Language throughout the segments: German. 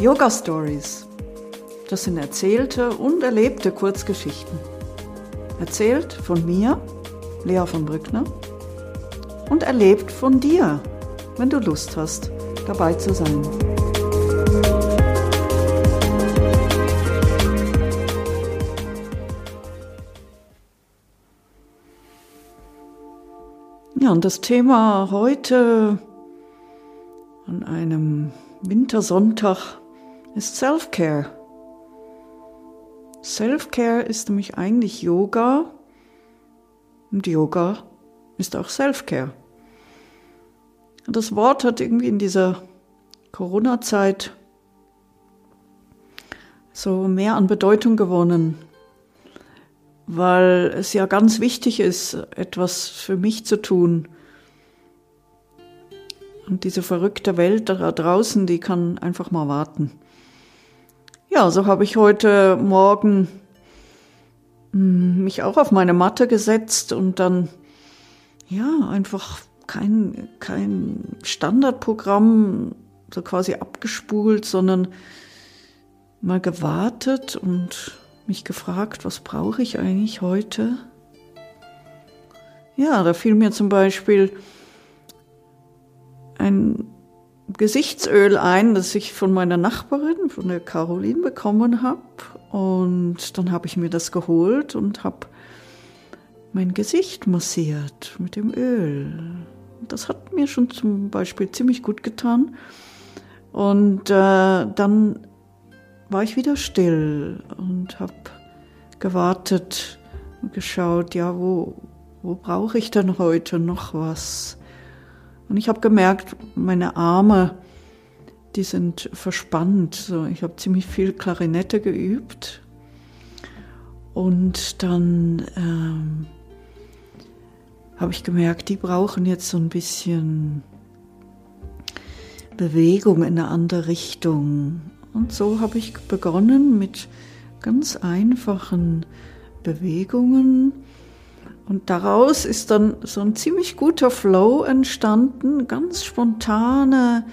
Yoga Stories. Das sind erzählte und erlebte Kurzgeschichten. Erzählt von mir, Lea von Brückner, und erlebt von dir, wenn du Lust hast, dabei zu sein. Ja, und das Thema heute an einem Wintersonntag ist Self-Care. Self-Care ist nämlich eigentlich Yoga und Yoga ist auch Self-Care. Das Wort hat irgendwie in dieser Corona-Zeit so mehr an Bedeutung gewonnen, weil es ja ganz wichtig ist, etwas für mich zu tun. Und diese verrückte Welt da draußen, die kann einfach mal warten. Ja, so habe ich heute Morgen hm, mich auch auf meine Matte gesetzt und dann, ja, einfach kein, kein Standardprogramm so quasi abgespult, sondern mal gewartet und mich gefragt, was brauche ich eigentlich heute? Ja, da fiel mir zum Beispiel ein Gesichtsöl ein, das ich von meiner Nachbarin, von der Caroline, bekommen habe. Und dann habe ich mir das geholt und habe mein Gesicht massiert mit dem Öl. Das hat mir schon zum Beispiel ziemlich gut getan. Und äh, dann war ich wieder still und habe gewartet und geschaut, ja, wo, wo brauche ich denn heute noch was? Und ich habe gemerkt, meine Arme, die sind verspannt. So, ich habe ziemlich viel Klarinette geübt. Und dann ähm, habe ich gemerkt, die brauchen jetzt so ein bisschen Bewegung in eine andere Richtung. Und so habe ich begonnen mit ganz einfachen Bewegungen und daraus ist dann so ein ziemlich guter Flow entstanden, ganz spontane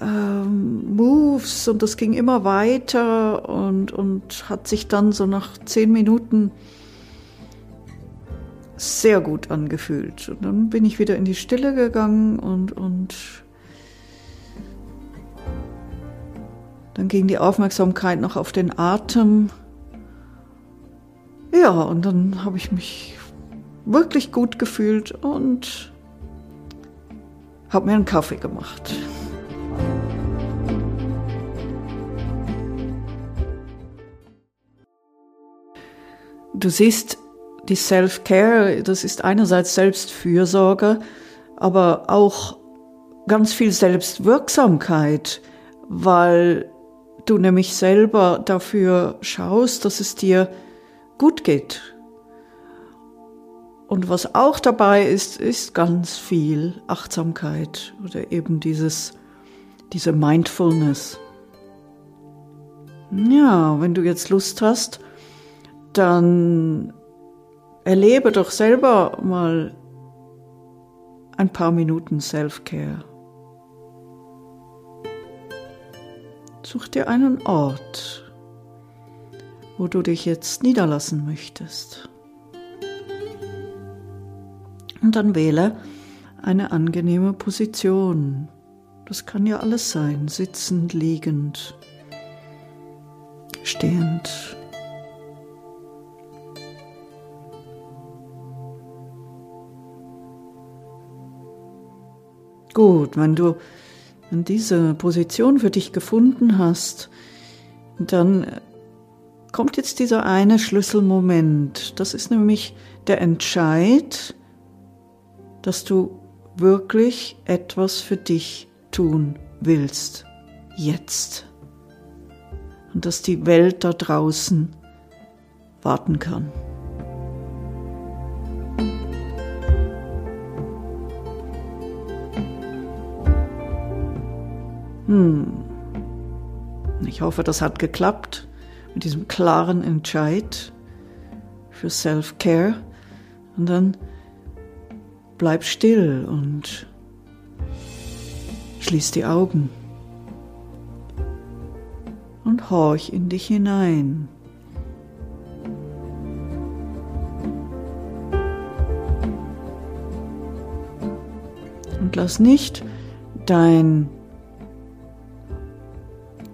ähm, Moves und das ging immer weiter und, und hat sich dann so nach zehn Minuten sehr gut angefühlt. Und dann bin ich wieder in die Stille gegangen und, und dann ging die Aufmerksamkeit noch auf den Atem. Ja, und dann habe ich mich wirklich gut gefühlt und habe mir einen Kaffee gemacht. Du siehst, die Self-Care, das ist einerseits Selbstfürsorge, aber auch ganz viel Selbstwirksamkeit, weil du nämlich selber dafür schaust, dass es dir gut geht, und was auch dabei ist, ist ganz viel Achtsamkeit oder eben dieses, diese Mindfulness. Ja, wenn du jetzt Lust hast, dann erlebe doch selber mal ein paar Minuten Self-Care. Such dir einen Ort, wo du dich jetzt niederlassen möchtest und dann wähle eine angenehme Position. Das kann ja alles sein, sitzend, liegend, stehend. Gut, wenn du diese Position für dich gefunden hast, dann kommt jetzt dieser eine Schlüsselmoment. Das ist nämlich der Entscheid, dass du wirklich etwas für dich tun willst. Jetzt. Und dass die Welt da draußen warten kann. Hm. Ich hoffe, das hat geklappt mit diesem klaren Entscheid für Self-Care. Und dann bleib still und schließ die Augen. und horch in dich hinein. Und lass nicht dein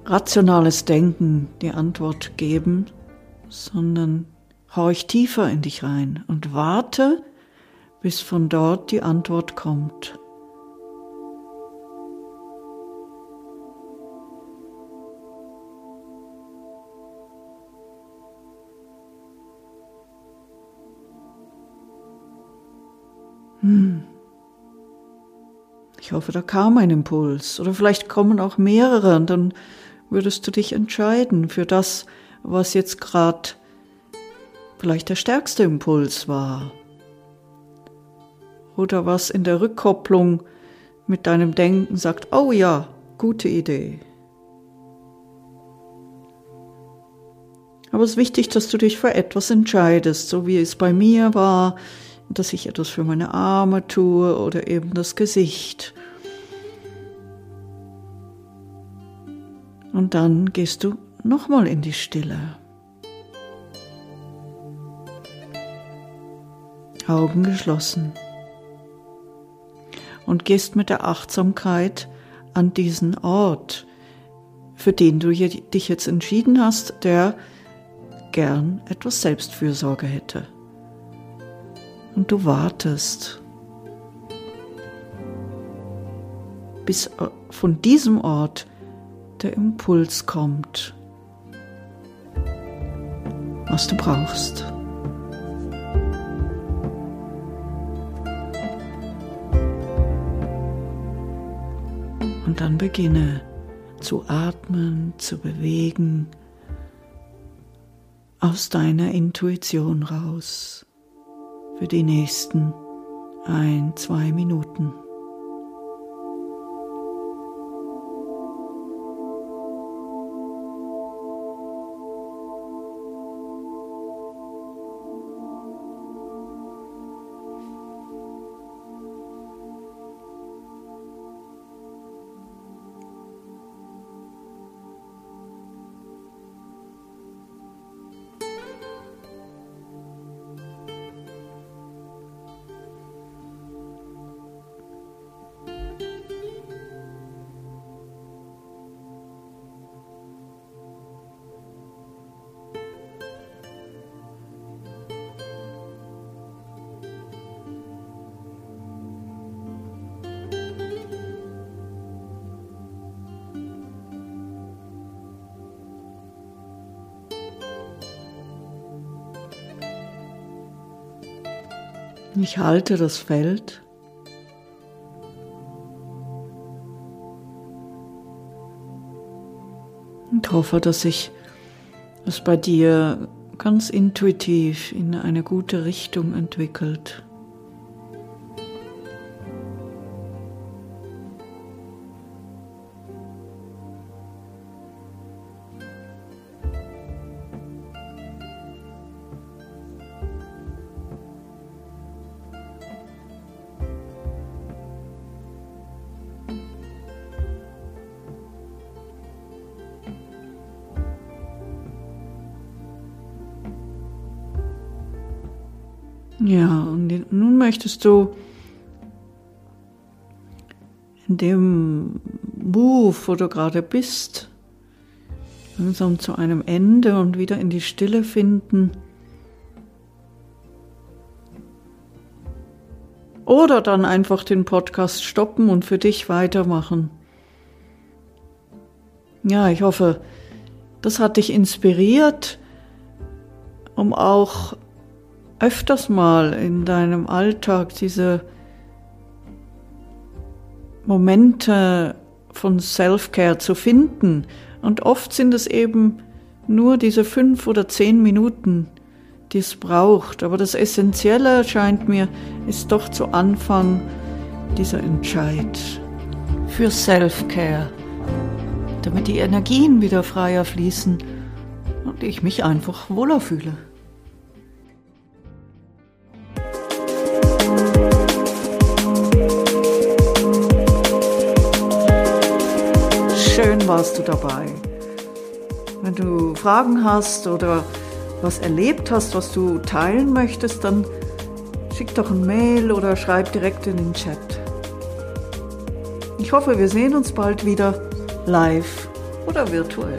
rationales Denken die Antwort geben, sondern horch tiefer in dich rein und warte, bis von dort die Antwort kommt. Hm. Ich hoffe, da kam ein Impuls oder vielleicht kommen auch mehrere und dann würdest du dich entscheiden für das, was jetzt gerade vielleicht der stärkste Impuls war oder was in der Rückkopplung mit deinem Denken sagt, oh ja, gute Idee. Aber es ist wichtig, dass du dich für etwas entscheidest, so wie es bei mir war, dass ich etwas für meine Arme tue oder eben das Gesicht. Und dann gehst du nochmal in die Stille. Augen geschlossen. Und gehst mit der Achtsamkeit an diesen Ort, für den du dich jetzt entschieden hast, der gern etwas Selbstfürsorge hätte und du wartest, bis äh, von diesem Ort der Impuls kommt, was du brauchst. Und dann beginne zu atmen, zu bewegen aus deiner Intuition raus für die nächsten ein, zwei Minuten. Ich halte das Feld. Und hoffe, dass sich es bei dir ganz intuitiv in eine gute Richtung entwickelt. Ja, und nun möchtest du in dem Move, wo du gerade bist, langsam zu einem Ende und wieder in die Stille finden. Oder dann einfach den Podcast stoppen und für dich weitermachen. Ja, ich hoffe, das hat dich inspiriert, um auch öfters mal in deinem Alltag diese Momente von Self-Care zu finden. Und oft sind es eben nur diese fünf oder zehn Minuten, die es braucht. Aber das Essentielle scheint mir, ist doch zu Anfang dieser Entscheid für Self-Care, damit die Energien wieder freier fließen und ich mich einfach wohler fühle. Warst du dabei. Wenn du Fragen hast oder was erlebt hast, was du teilen möchtest, dann schick doch ein Mail oder schreib direkt in den Chat. Ich hoffe, wir sehen uns bald wieder live oder virtuell.